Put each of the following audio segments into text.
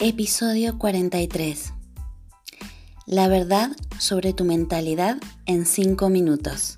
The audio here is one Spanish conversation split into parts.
Episodio 43. La verdad sobre tu mentalidad en 5 minutos.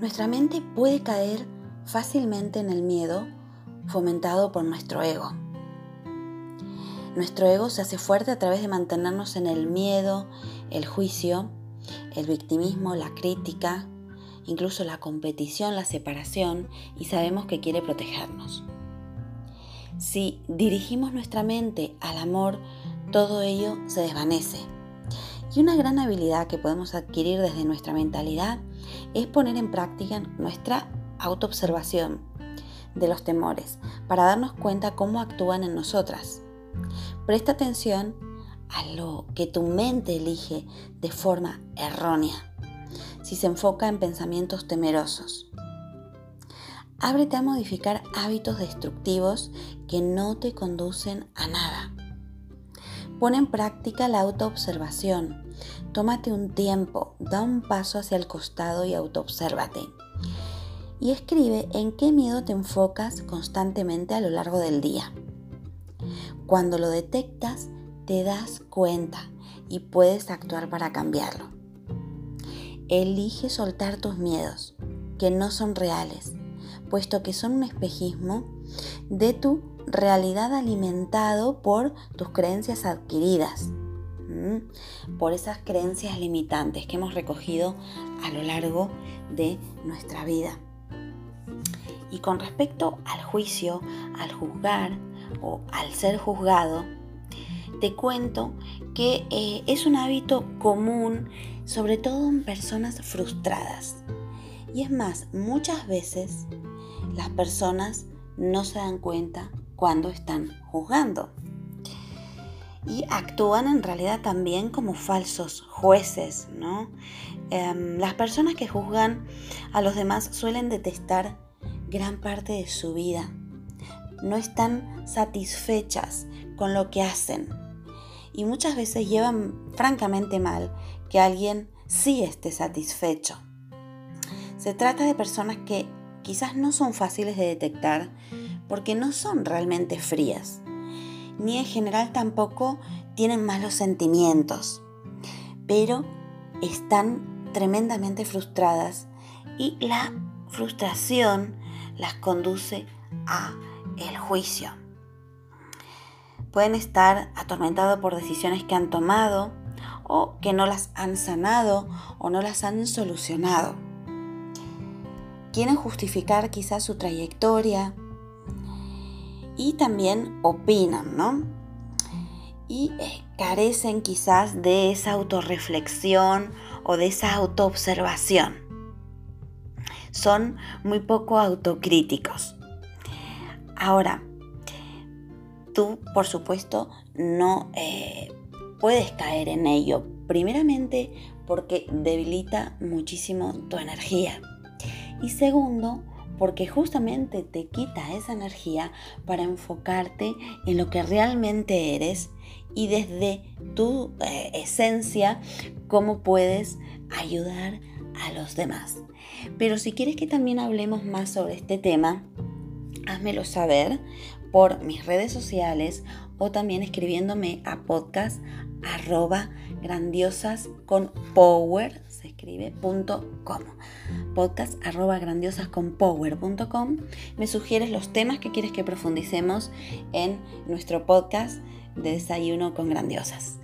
Nuestra mente puede caer fácilmente en el miedo fomentado por nuestro ego. Nuestro ego se hace fuerte a través de mantenernos en el miedo, el juicio, el victimismo, la crítica, incluso la competición, la separación y sabemos que quiere protegernos. Si dirigimos nuestra mente al amor, todo ello se desvanece. Y una gran habilidad que podemos adquirir desde nuestra mentalidad es poner en práctica nuestra autoobservación de los temores para darnos cuenta cómo actúan en nosotras. Presta atención a lo que tu mente elige de forma errónea si se enfoca en pensamientos temerosos. Ábrete a modificar hábitos destructivos que no te conducen a nada. Pon en práctica la autoobservación Tómate un tiempo, da un paso hacia el costado y autoobsérvate. Y escribe en qué miedo te enfocas constantemente a lo largo del día. Cuando lo detectas, te das cuenta y puedes actuar para cambiarlo. Elige soltar tus miedos, que no son reales, puesto que son un espejismo de tu realidad alimentado por tus creencias adquiridas, por esas creencias limitantes que hemos recogido a lo largo de nuestra vida. Y con respecto al juicio, al juzgar o al ser juzgado, te cuento que eh, es un hábito común, sobre todo en personas frustradas. Y es más, muchas veces las personas no se dan cuenta cuando están juzgando. Y actúan en realidad también como falsos jueces, ¿no? Em, las personas que juzgan a los demás suelen detestar gran parte de su vida. No están satisfechas con lo que hacen. Y muchas veces llevan francamente mal que alguien sí esté satisfecho. Se trata de personas que quizás no son fáciles de detectar porque no son realmente frías, ni en general tampoco tienen malos sentimientos, pero están tremendamente frustradas y la frustración las conduce a el juicio. Pueden estar atormentados por decisiones que han tomado o que no las han sanado o no las han solucionado. Quieren justificar quizás su trayectoria y también opinan, ¿no? Y eh, carecen quizás de esa autorreflexión o de esa autoobservación. Son muy poco autocríticos. Ahora, tú, por supuesto, no eh, puedes caer en ello. Primeramente, porque debilita muchísimo tu energía. Y segundo, porque justamente te quita esa energía para enfocarte en lo que realmente eres y desde tu eh, esencia cómo puedes ayudar a los demás. Pero si quieres que también hablemos más sobre este tema, házmelo saber por mis redes sociales o también escribiéndome a podcast arroba grandiosas con power se escribe punto com. Podcast arroba grandiosas con power me sugieres los temas que quieres que profundicemos en nuestro podcast de desayuno con grandiosas.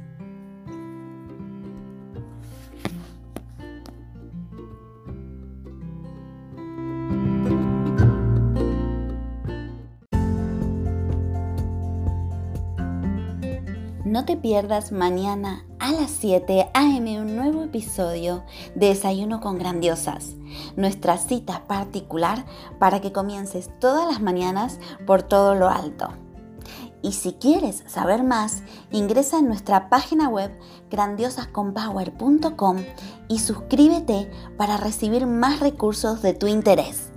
No te pierdas mañana a las 7 a.m. un nuevo episodio de Desayuno con Grandiosas, nuestra cita particular para que comiences todas las mañanas por todo lo alto. Y si quieres saber más, ingresa en nuestra página web grandiosasconpower.com y suscríbete para recibir más recursos de tu interés.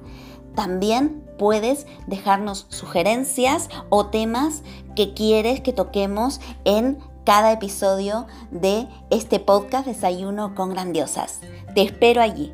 También puedes dejarnos sugerencias o temas que quieres que toquemos en cada episodio de este podcast Desayuno con Grandiosas. Te espero allí.